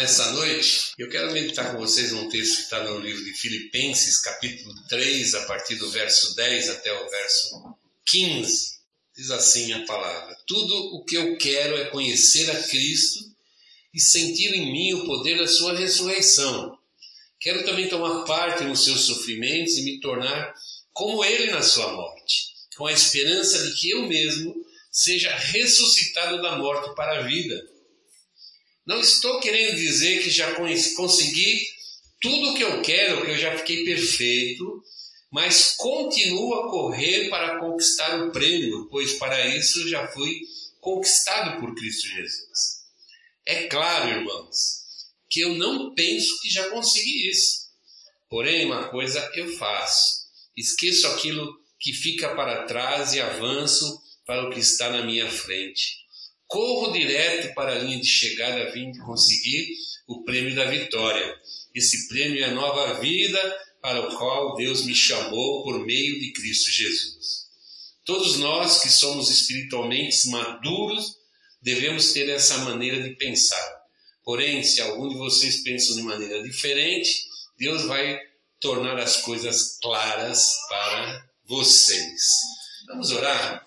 Nessa noite, eu quero meditar com vocês um texto que está no livro de Filipenses, capítulo 3, a partir do verso 10 até o verso 15. Diz assim a palavra: Tudo o que eu quero é conhecer a Cristo e sentir em mim o poder da sua ressurreição. Quero também tomar parte nos seus sofrimentos e me tornar como ele na sua morte, com a esperança de que eu mesmo seja ressuscitado da morte para a vida. Não estou querendo dizer que já consegui tudo o que eu quero, que eu já fiquei perfeito, mas continuo a correr para conquistar o prêmio, pois para isso já fui conquistado por Cristo Jesus. É claro, irmãos, que eu não penso que já consegui isso. Porém, uma coisa eu faço: esqueço aquilo que fica para trás e avanço para o que está na minha frente. Corro direto para a linha de chegada a fim de conseguir o prêmio da vitória. Esse prêmio é a nova vida para o qual Deus me chamou por meio de Cristo Jesus. Todos nós que somos espiritualmente maduros devemos ter essa maneira de pensar. Porém, se algum de vocês pensam de maneira diferente, Deus vai tornar as coisas claras para vocês. Vamos orar?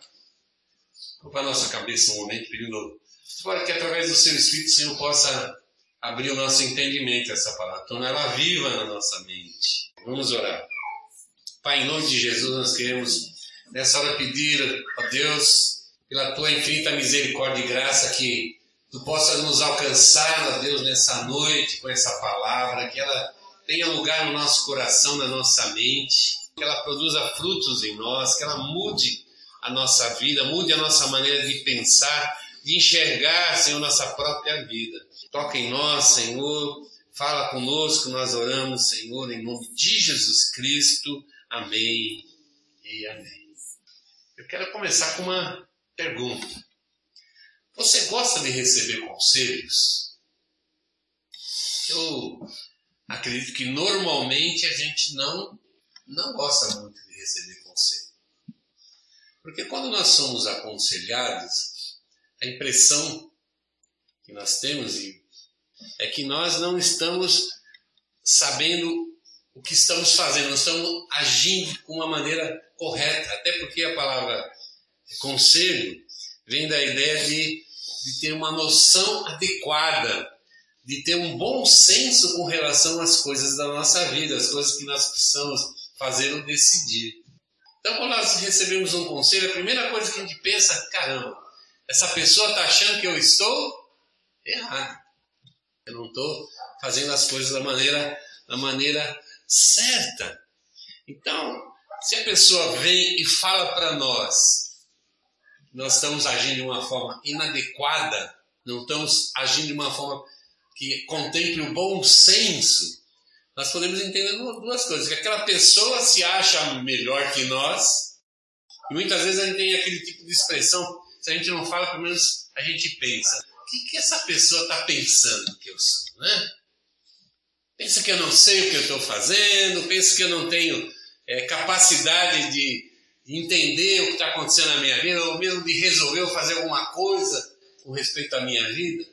Para a nossa cabeça um momento, pedindo para que através do seu Espírito, o Senhor possa abrir o nosso entendimento essa palavra, tornar ela viva na nossa mente. Vamos orar. Pai, em nome de Jesus, nós queremos nessa hora pedir, a Deus, pela tua infinita misericórdia e graça, que tu possa nos alcançar, ó Deus, nessa noite com essa palavra, que ela tenha lugar no nosso coração, na nossa mente, que ela produza frutos em nós, que ela mude a nossa vida, mude a nossa maneira de pensar, de enxergar, Senhor, nossa própria vida. Toca em nós, Senhor, fala conosco, nós oramos, Senhor, em nome de Jesus Cristo. Amém e amém. Eu quero começar com uma pergunta. Você gosta de receber conselhos? Eu acredito que normalmente a gente não não gosta muito de receber conselho. Porque quando nós somos aconselhados, a impressão que nós temos é que nós não estamos sabendo o que estamos fazendo, não estamos agindo com uma maneira correta, até porque a palavra conselho vem da ideia de, de ter uma noção adequada, de ter um bom senso com relação às coisas da nossa vida, as coisas que nós precisamos fazer ou decidir. Então, quando nós recebemos um conselho, a primeira coisa que a gente pensa, caramba, essa pessoa está achando que eu estou errado. Eu não estou fazendo as coisas da maneira, da maneira certa. Então, se a pessoa vem e fala para nós, nós estamos agindo de uma forma inadequada, não estamos agindo de uma forma que contemple o bom senso, nós podemos entender duas coisas: que aquela pessoa se acha melhor que nós, e muitas vezes a gente tem aquele tipo de expressão, se a gente não fala, pelo menos a gente pensa: o que, que essa pessoa está pensando que eu sou? Né? Pensa que eu não sei o que eu estou fazendo, pensa que eu não tenho é, capacidade de entender o que está acontecendo na minha vida, ou mesmo de resolver ou fazer alguma coisa com respeito à minha vida.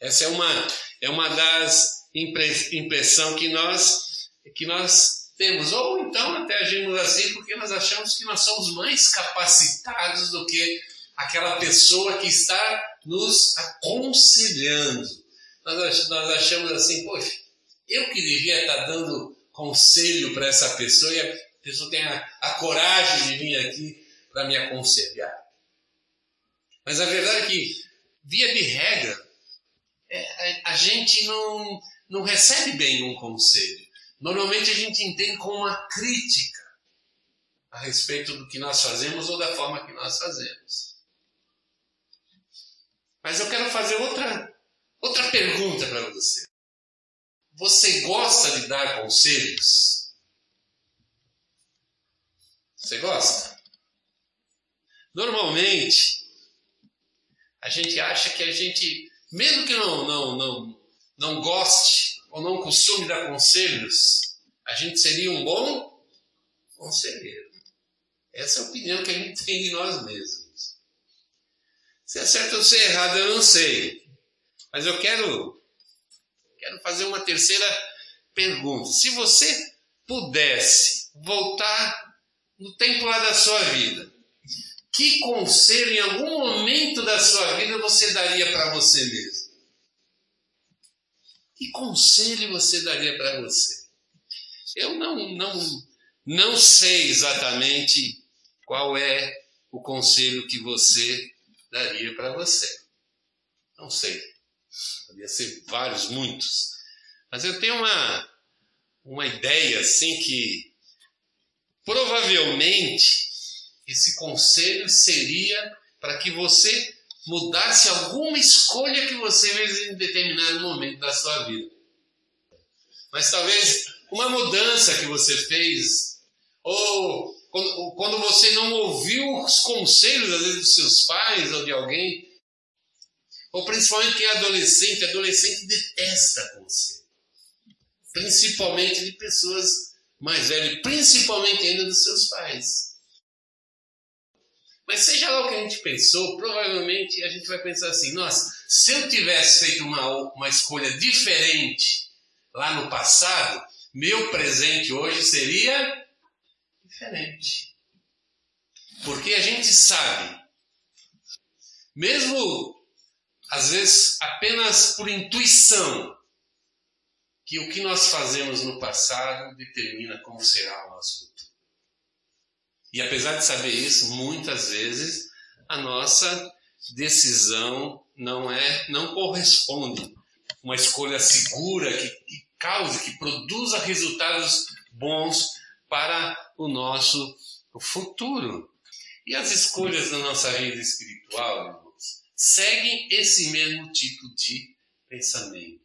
Essa é uma, é uma das impressão que nós, que nós temos. Ou então até agimos assim porque nós achamos que nós somos mais capacitados do que aquela pessoa que está nos aconselhando. Nós, nós achamos assim, poxa, eu que devia estar dando conselho para essa pessoa e a pessoa tem a, a coragem de vir aqui para me aconselhar. Mas a verdade é que, via de regra, é, a, a gente não, não recebe bem um conselho. Normalmente a gente entende como uma crítica a respeito do que nós fazemos ou da forma que nós fazemos. Mas eu quero fazer outra, outra pergunta para você. Você gosta de dar conselhos? Você gosta? Normalmente, a gente acha que a gente, mesmo que não, não, não, não goste ou não costume dar conselhos, a gente seria um bom conselheiro. Essa é a opinião que a gente tem de nós mesmos. Se é certo ou se é errado, eu não sei. Mas eu quero, quero fazer uma terceira pergunta. Se você pudesse voltar no tempo lá da sua vida, que conselho em algum momento da sua vida você daria para você mesmo? Que conselho você daria para você? Eu não, não, não sei exatamente qual é o conselho que você daria para você. Não sei. Poderia ser vários, muitos. Mas eu tenho uma, uma ideia assim que provavelmente esse conselho seria para que você mudasse alguma escolha que você fez em determinado momento da sua vida. Mas talvez uma mudança que você fez, ou quando, quando você não ouviu os conselhos, às vezes, dos seus pais ou de alguém, ou principalmente quem é adolescente, adolescente detesta conselho. Principalmente de pessoas mais velhas, principalmente ainda dos seus pais. Mas seja lá o que a gente pensou, provavelmente a gente vai pensar assim: nossa, se eu tivesse feito uma, uma escolha diferente lá no passado, meu presente hoje seria diferente. Porque a gente sabe, mesmo às vezes apenas por intuição, que o que nós fazemos no passado determina como será o nosso futuro. E apesar de saber isso, muitas vezes a nossa decisão não é, não corresponde uma escolha segura que, que cause, que produza resultados bons para o nosso futuro. E as escolhas da nossa vida espiritual, irmãos, seguem esse mesmo tipo de pensamento.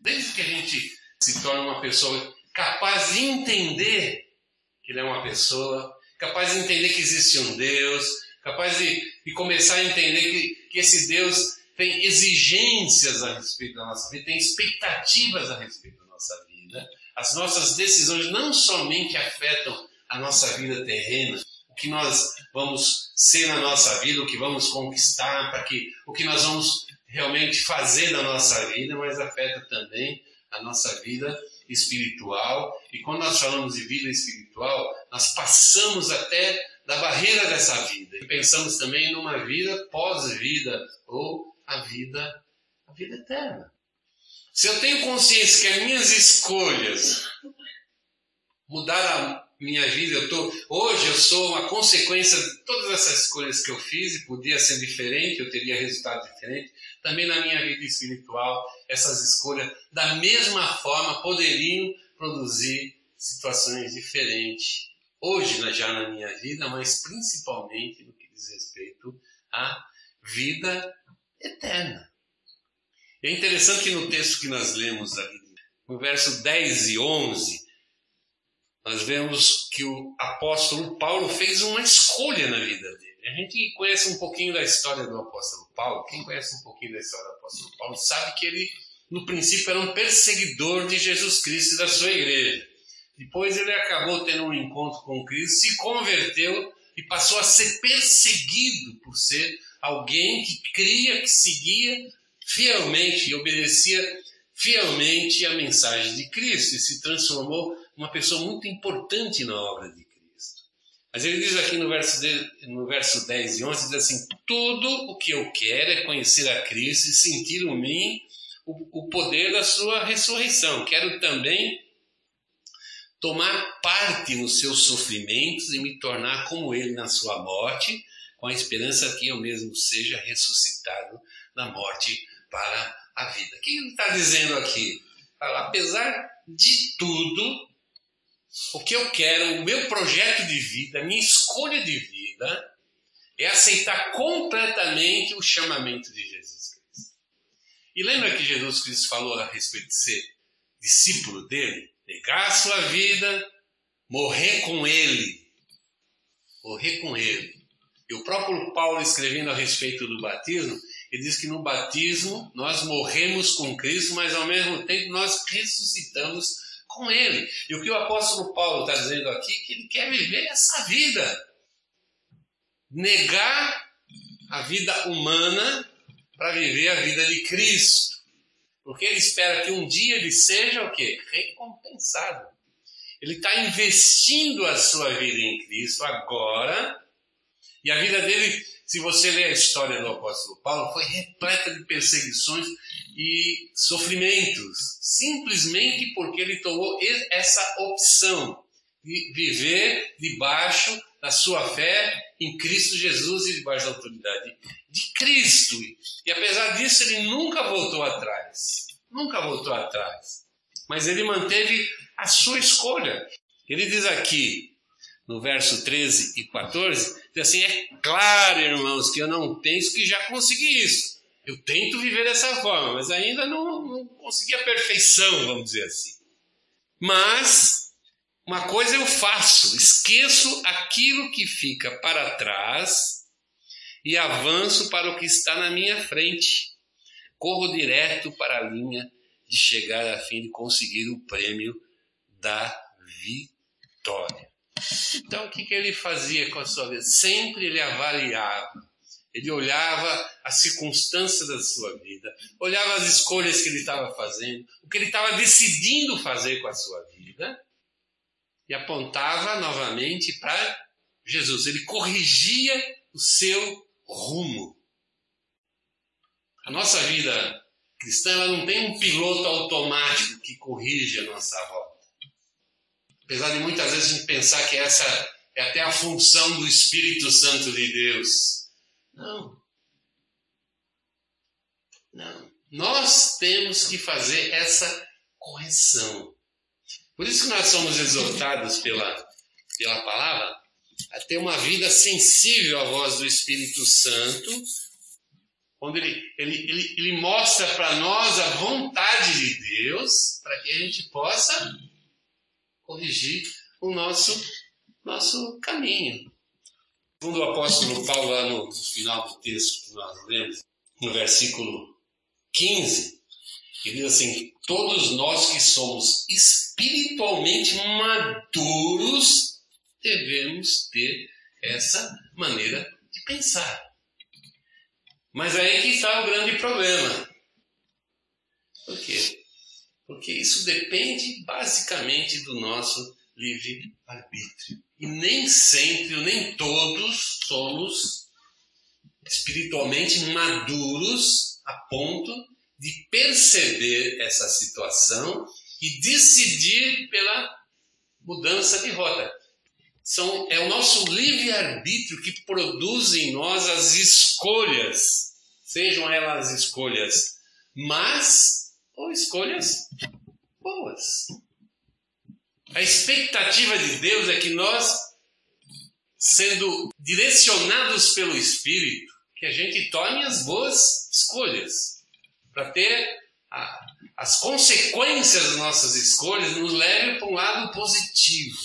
Desde que a gente se torne uma pessoa capaz de entender que ele é uma pessoa capaz de entender que existe um Deus, capaz de, de começar a entender que, que esse Deus tem exigências a respeito da nossa vida, tem expectativas a respeito da nossa vida. As nossas decisões não somente afetam a nossa vida terrena, o que nós vamos ser na nossa vida, o que vamos conquistar, para que o que nós vamos realmente fazer na nossa vida, mas afeta também a nossa vida espiritual. E quando nós falamos de vida espiritual, nós passamos até da barreira dessa vida e pensamos também numa vida pós-vida ou a vida a vida eterna. Se eu tenho consciência que as minhas escolhas mudaram minha vida, eu tô, hoje eu sou uma consequência de todas essas escolhas que eu fiz e podia ser diferente, eu teria resultado diferente. Também na minha vida espiritual, essas escolhas, da mesma forma, poderiam produzir situações diferentes. Hoje, já na minha vida, mas principalmente no que diz respeito à vida eterna. É interessante que no texto que nós lemos ali, no verso 10 e 11, nós vemos que o apóstolo Paulo fez uma escolha na vida dele. A gente conhece um pouquinho da história do apóstolo Paulo. Quem conhece um pouquinho da história do apóstolo Paulo sabe que ele, no princípio, era um perseguidor de Jesus Cristo e da sua igreja. Depois ele acabou tendo um encontro com Cristo, se converteu e passou a ser perseguido por ser alguém que cria, que seguia fielmente e obedecia fielmente a mensagem de Cristo e se transformou uma pessoa muito importante na obra de Cristo. Mas ele diz aqui no verso, de, no verso 10 e 11, diz assim, tudo o que eu quero é conhecer a Cristo e sentir em mim o, o poder da sua ressurreição. Quero também tomar parte nos seus sofrimentos e me tornar como ele na sua morte, com a esperança que eu mesmo seja ressuscitado da morte para a vida. O que ele está dizendo aqui? Fala, apesar de tudo, o que eu quero, o meu projeto de vida, a minha escolha de vida, é aceitar completamente o chamamento de Jesus Cristo. E lembra que Jesus Cristo falou a respeito de ser discípulo dele? Negar a sua vida, morrer com ele. Morrer com ele. E o próprio Paulo, escrevendo a respeito do batismo, ele diz que no batismo nós morremos com Cristo, mas ao mesmo tempo nós ressuscitamos com Ele. E o que o apóstolo Paulo está dizendo aqui que ele quer viver essa vida. Negar a vida humana para viver a vida de Cristo. Porque ele espera que um dia ele seja o quê? Recompensado. Ele está investindo a sua vida em Cristo agora. E a vida dele, se você ler a história do apóstolo Paulo, foi repleta de perseguições e sofrimentos, simplesmente porque ele tomou essa opção de viver debaixo da sua fé em Cristo Jesus e debaixo da autoridade de Cristo. E apesar disso, ele nunca voltou atrás. Nunca voltou atrás. Mas ele manteve a sua escolha. Ele diz aqui, no verso 13 e 14, diz assim: É claro, irmãos, que eu não penso que já consegui isso. Eu tento viver dessa forma, mas ainda não, não consegui a perfeição, vamos dizer assim. Mas uma coisa eu faço, esqueço aquilo que fica para trás e avanço para o que está na minha frente. Corro direto para a linha de chegar a fim de conseguir o prêmio da vitória. Então, o que, que ele fazia com a sua vida? Sempre ele avaliava, ele olhava as circunstâncias da sua vida, olhava as escolhas que ele estava fazendo, o que ele estava decidindo fazer com a sua vida e apontava novamente para Jesus. Ele corrigia o seu rumo. A nossa vida cristã ela não tem um piloto automático que corrige a nossa rota. Apesar de muitas vezes a gente pensar que essa é até a função do Espírito Santo de Deus. Não. Não. Nós temos que fazer essa correção. Por isso que nós somos exortados pela, pela palavra a ter uma vida sensível à voz do Espírito Santo, onde ele, ele, ele, ele mostra para nós a vontade de Deus para que a gente possa corrigir o nosso, nosso caminho. Segundo o apóstolo Paulo, lá no final do texto que nós lemos, no versículo 15, ele diz assim: Todos nós que somos espiritualmente maduros devemos ter essa maneira de pensar. Mas aí que está o grande problema. Por quê? Porque isso depende basicamente do nosso livre-arbítrio. E nem sempre, nem todos somos espiritualmente maduros a ponto de perceber essa situação e decidir pela mudança de rota. São, é o nosso livre-arbítrio que produz em nós as escolhas, sejam elas escolhas más ou escolhas boas. A expectativa de Deus é que nós, sendo direcionados pelo Espírito, que a gente tome as boas escolhas para ter a, as consequências das nossas escolhas nos leve para um lado positivo,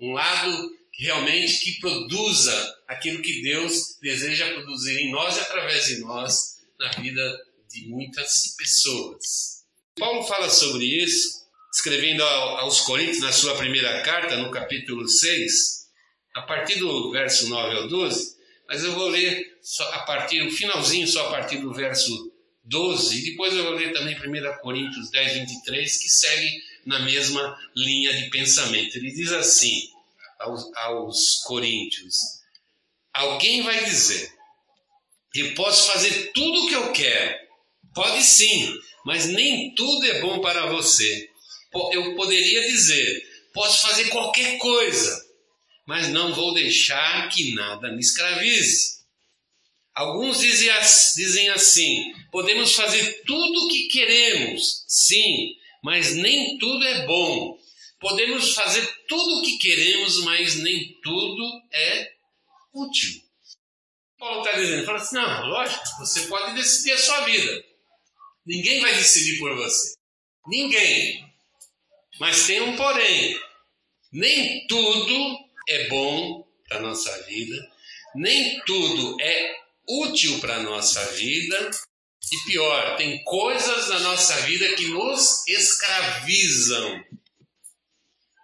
um lado realmente que produza aquilo que Deus deseja produzir em nós e através de nós na vida de muitas pessoas. Paulo fala sobre isso, escrevendo aos Coríntios na sua primeira carta, no capítulo 6, a partir do verso 9 ao 12, mas eu vou ler só a partir, o finalzinho só a partir do verso 12, e depois eu vou ler também 1 Coríntios 10, 23, que segue na mesma linha de pensamento. Ele diz assim aos, aos Coríntios: Alguém vai dizer, eu posso fazer tudo o que eu quero. Pode sim, mas nem tudo é bom para você. Eu poderia dizer, posso fazer qualquer coisa, mas não vou deixar que nada me escravize. Alguns dizem assim: podemos fazer tudo o que queremos, sim, mas nem tudo é bom. Podemos fazer tudo o que queremos, mas nem tudo é útil. Paulo está dizendo: fala assim, não, lógico, você pode decidir a sua vida. Ninguém vai decidir por você. Ninguém. Mas tem um porém. Nem tudo é bom para a nossa vida, nem tudo é útil para a nossa vida e pior, tem coisas na nossa vida que nos escravizam.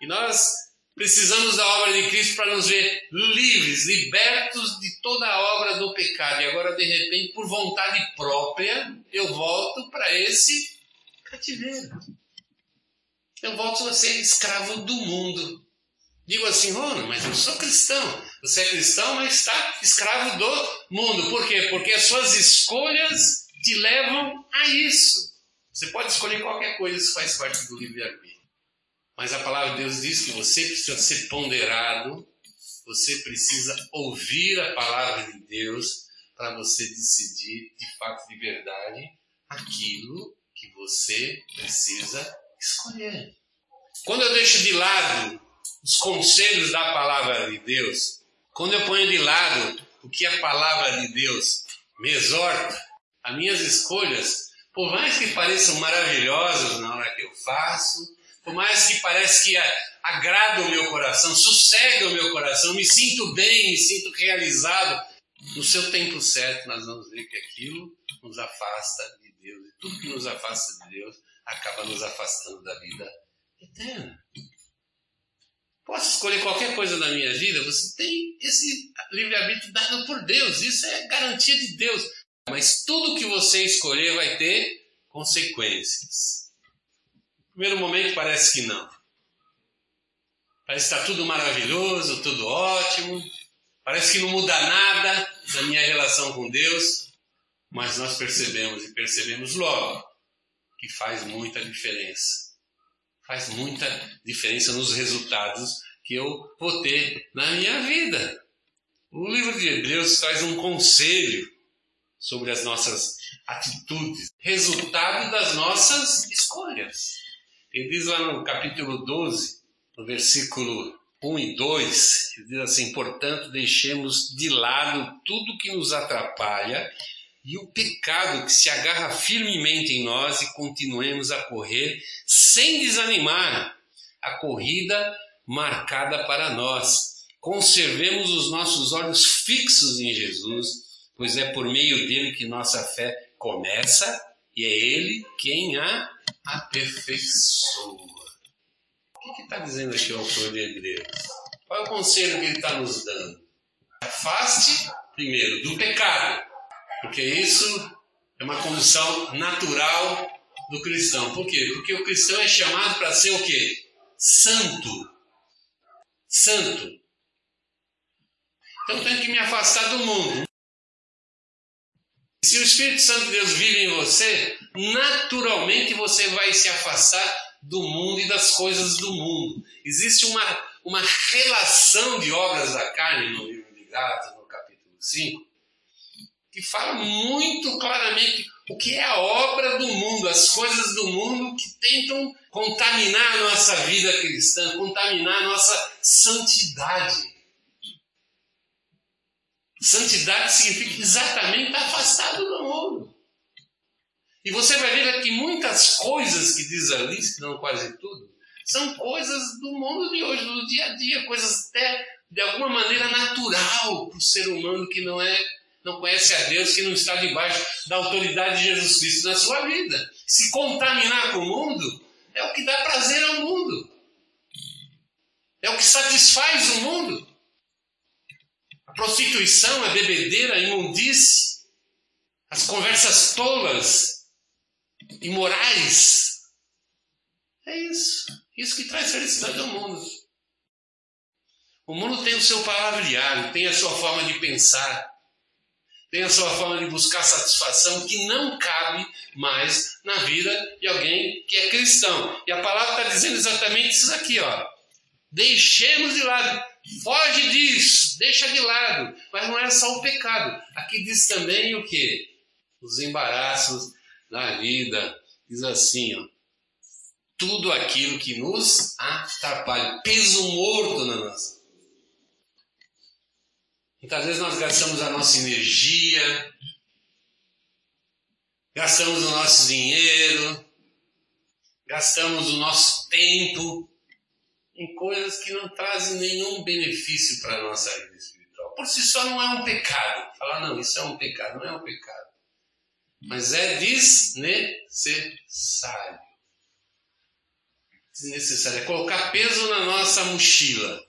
E nós Precisamos da obra de Cristo para nos ver livres, libertos de toda a obra do pecado. E agora, de repente, por vontade própria, eu volto para esse cativeiro. Eu volto a ser escravo do mundo. Digo assim, Rona, mas eu sou cristão. Você é cristão, mas está escravo do mundo. Por quê? Porque as suas escolhas te levam a isso. Você pode escolher qualquer coisa, isso faz parte do livre-arbítrio. Mas a palavra de Deus diz que você precisa ser ponderado, você precisa ouvir a palavra de Deus para você decidir de fato, de verdade, aquilo que você precisa escolher. Quando eu deixo de lado os conselhos da palavra de Deus, quando eu ponho de lado o que a palavra de Deus me exorta, as minhas escolhas, por mais que pareçam maravilhosas na hora que eu faço, por mais que parece que agrada o meu coração, sossega o meu coração, me sinto bem, me sinto realizado, no seu tempo certo nós vamos ver que aquilo nos afasta de Deus. E tudo que nos afasta de Deus acaba nos afastando da vida eterna. Posso escolher qualquer coisa na minha vida? Você tem esse livre-arbítrio dado por Deus. Isso é garantia de Deus. Mas tudo que você escolher vai ter consequências primeiro momento parece que não. Parece que está tudo maravilhoso, tudo ótimo. Parece que não muda nada na minha relação com Deus. Mas nós percebemos e percebemos logo que faz muita diferença. Faz muita diferença nos resultados que eu vou ter na minha vida. O livro de Hebreus traz um conselho sobre as nossas atitudes, resultado das nossas escolhas. Ele diz lá no capítulo 12, no versículo 1 e 2, ele diz assim: Portanto, deixemos de lado tudo que nos atrapalha e o pecado que se agarra firmemente em nós e continuemos a correr sem desanimar a corrida marcada para nós. Conservemos os nossos olhos fixos em Jesus, pois é por meio dele que nossa fé começa e é ele quem a aperfeiçoa. O que está dizendo aqui o autor de Hebreus? Qual é o conselho que ele está nos dando? Afaste, primeiro, do pecado, porque isso é uma condição natural do cristão. Por quê? Porque o cristão é chamado para ser o quê? Santo. Santo. Então eu tenho que me afastar do mundo. Se o Espírito Santo de Deus vive em você, naturalmente você vai se afastar do mundo e das coisas do mundo. Existe uma, uma relação de obras da carne no livro de Gálatas, no capítulo 5, que fala muito claramente o que é a obra do mundo, as coisas do mundo que tentam contaminar a nossa vida cristã, contaminar a nossa santidade. Santidade significa exatamente estar afastado do mundo. E você vai ver que muitas coisas que diz ali, se não quase tudo, são coisas do mundo de hoje, do dia a dia, coisas até de alguma maneira natural para o ser humano que não é, não conhece a Deus, que não está debaixo da autoridade de Jesus Cristo na sua vida. Se contaminar com o mundo é o que dá prazer ao mundo. É o que satisfaz o mundo prostituição, a bebedeira, a imundície, as conversas tolas, imorais. É isso. Isso que traz felicidade ao mundo. O mundo tem o seu palavreado, tem a sua forma de pensar, tem a sua forma de buscar satisfação que não cabe mais na vida de alguém que é cristão. E a palavra está dizendo exatamente isso aqui, ó. Deixemos de lado Foge disso, deixa de lado. Mas não é só o pecado. Aqui diz também o que? Os embaraços na vida. Diz assim, ó. Tudo aquilo que nos atrapalha. Peso morto na nossa. Muitas vezes nós gastamos a nossa energia, gastamos o nosso dinheiro, gastamos o nosso tempo em coisas que não trazem nenhum benefício para a nossa vida espiritual. Por si só não é um pecado. Falar, não, isso é um pecado, não é um pecado. Mas é desnecessário. desnecessária. É colocar peso na nossa mochila,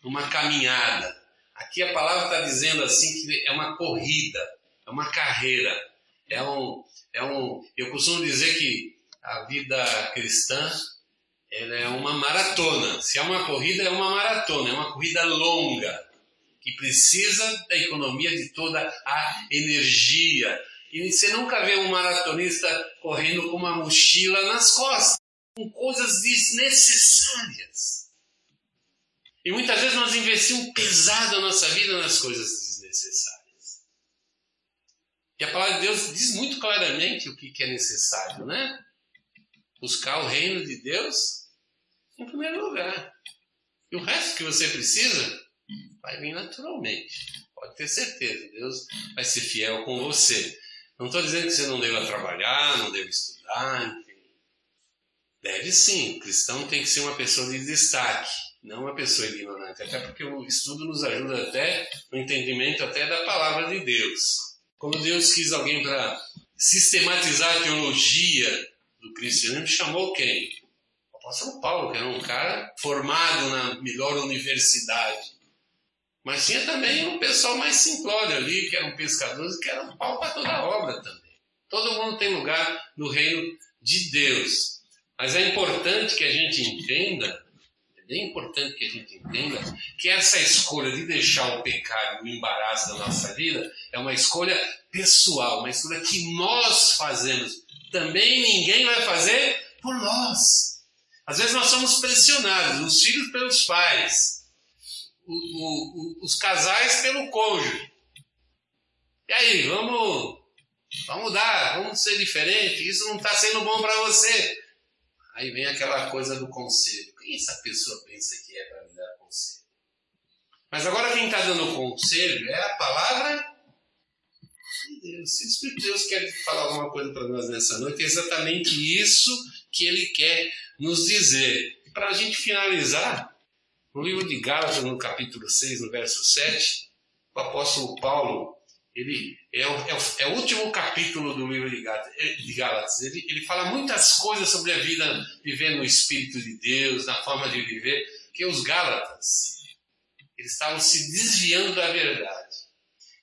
numa caminhada. Aqui a palavra está dizendo assim que é uma corrida, é uma carreira, é um, é um. Eu costumo dizer que a vida cristã ela é uma maratona. Se é uma corrida, é uma maratona, é uma corrida longa que precisa da economia de toda a energia. E você nunca vê um maratonista correndo com uma mochila nas costas, com coisas desnecessárias. E muitas vezes nós investimos pesado a nossa vida nas coisas desnecessárias. E a palavra de Deus diz muito claramente o que é necessário, né? Buscar o reino de Deus em primeiro lugar. E o resto que você precisa vai vir naturalmente. Pode ter certeza, Deus vai ser fiel com você. Não estou dizendo que você não deva trabalhar, não deve estudar, enfim. Deve sim, o cristão tem que ser uma pessoa de destaque, não uma pessoa ignorante. Até porque o estudo nos ajuda até no entendimento até da palavra de Deus. Quando Deus quis alguém para sistematizar a teologia do cristianismo, chamou quem? O apóstolo Paulo, que era um cara formado na melhor universidade. Mas tinha também um pessoal mais simplório ali, que eram pescadores, que eram pau para toda a obra também. Todo mundo tem lugar no reino de Deus. Mas é importante que a gente entenda, bem importante que a gente entenda, que essa escolha de deixar o pecado, o embaraço da nossa vida, é uma escolha pessoal, uma escolha que nós fazemos. Também ninguém vai fazer por nós. Às vezes nós somos pressionados, os filhos pelos pais, o, o, os casais pelo cônjuge. E aí, vamos, vamos mudar, vamos ser diferente, isso não está sendo bom para você. Aí vem aquela coisa do conselho. Quem essa pessoa pensa que é para me dar conselho? Mas agora quem está dando conselho é a palavra de Deus. Se o Espírito de Deus quer falar alguma coisa para nós nessa noite, é exatamente isso que ele quer nos dizer. Para a gente finalizar, no livro de Gálatas, no capítulo 6, no verso 7, o apóstolo Paulo, ele é o, é o, é o último capítulo do livro de Gálatas. Ele, ele fala muitas coisas sobre a vida, viver no Espírito de Deus, na forma de viver, que os Gálatas, eles estavam se desviando da verdade.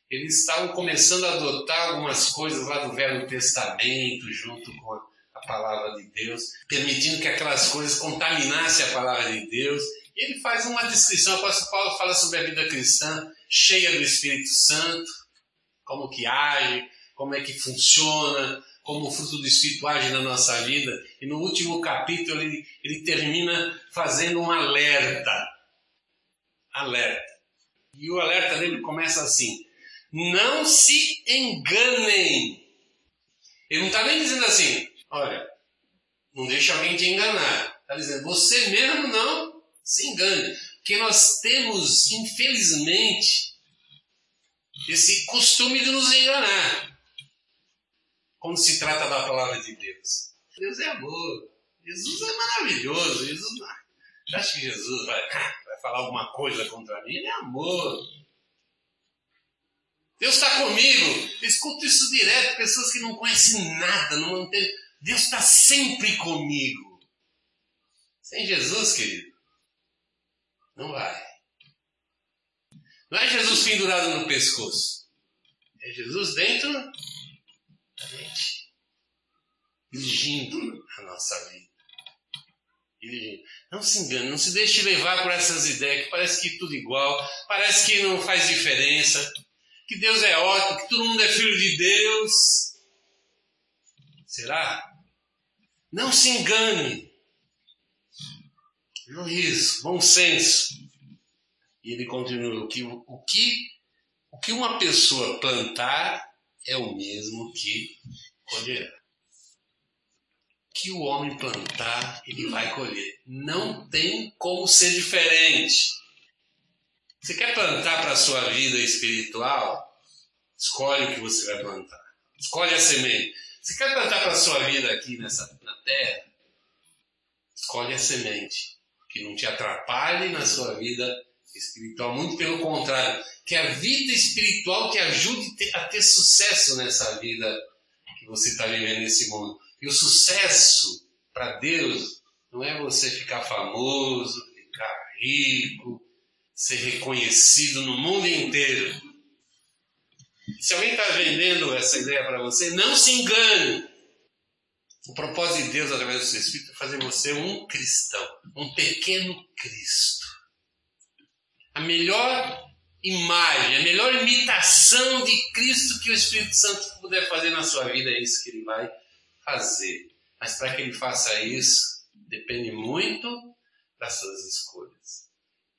Eles estavam começando a adotar algumas coisas lá do Velho Testamento, junto com a, palavra de Deus, permitindo que aquelas coisas contaminassem a palavra de Deus ele faz uma descrição, o apóstolo Paulo fala sobre a vida cristã, cheia do Espírito Santo, como que age, como é que funciona, como o fruto do Espírito age na nossa vida. E no último capítulo ele, ele termina fazendo um alerta. Alerta. E o alerta dele começa assim: não se enganem. Ele não está nem dizendo assim, olha, não deixa alguém te enganar. Está dizendo, você mesmo não se engane, porque nós temos, infelizmente, esse costume de nos enganar quando se trata da palavra de Deus. Deus é amor, Jesus é maravilhoso, Jesus acha que Jesus vai, vai falar alguma coisa contra mim? Ele é amor. Deus está comigo. Escuto isso direto, pessoas que não conhecem nada, não entendem. Deus está sempre comigo. Sem Jesus, querido, não vai. Não é Jesus pendurado no pescoço. É Jesus dentro da gente. Dirigindo a nossa vida. Dirigindo. Não se engane, não se deixe levar por essas ideias que parece que tudo igual, parece que não faz diferença, que Deus é ótimo, que todo mundo é filho de Deus. Será? Não se engane. Juízo, bom senso. E ele continua: que, o, que, o que uma pessoa plantar é o mesmo que colherá. O que o homem plantar, ele vai colher. Não tem como ser diferente. Você quer plantar para a sua vida espiritual? Escolhe o que você vai plantar. Escolhe a semente. Você quer plantar para a sua vida aqui nessa, na terra? Escolhe a semente que não te atrapalhe na sua vida espiritual, muito pelo contrário, que a vida espiritual te ajude a ter sucesso nessa vida que você está vivendo nesse mundo. E o sucesso para Deus não é você ficar famoso, ficar rico, ser reconhecido no mundo inteiro. Se alguém está vendendo essa ideia para você, não se engane. O propósito de Deus através do seu Espírito é fazer você um cristão, um pequeno Cristo. A melhor imagem, a melhor imitação de Cristo que o Espírito Santo puder fazer na sua vida é isso que ele vai fazer. Mas para que ele faça isso, depende muito das suas escolhas.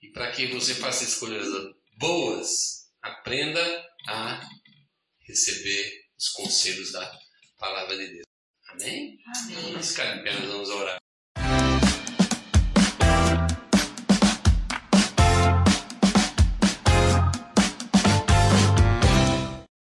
E para que você faça escolhas boas, aprenda a receber os conselhos da palavra de Deus. Amém? Amém. Vamos ficar em pé, vamos orar.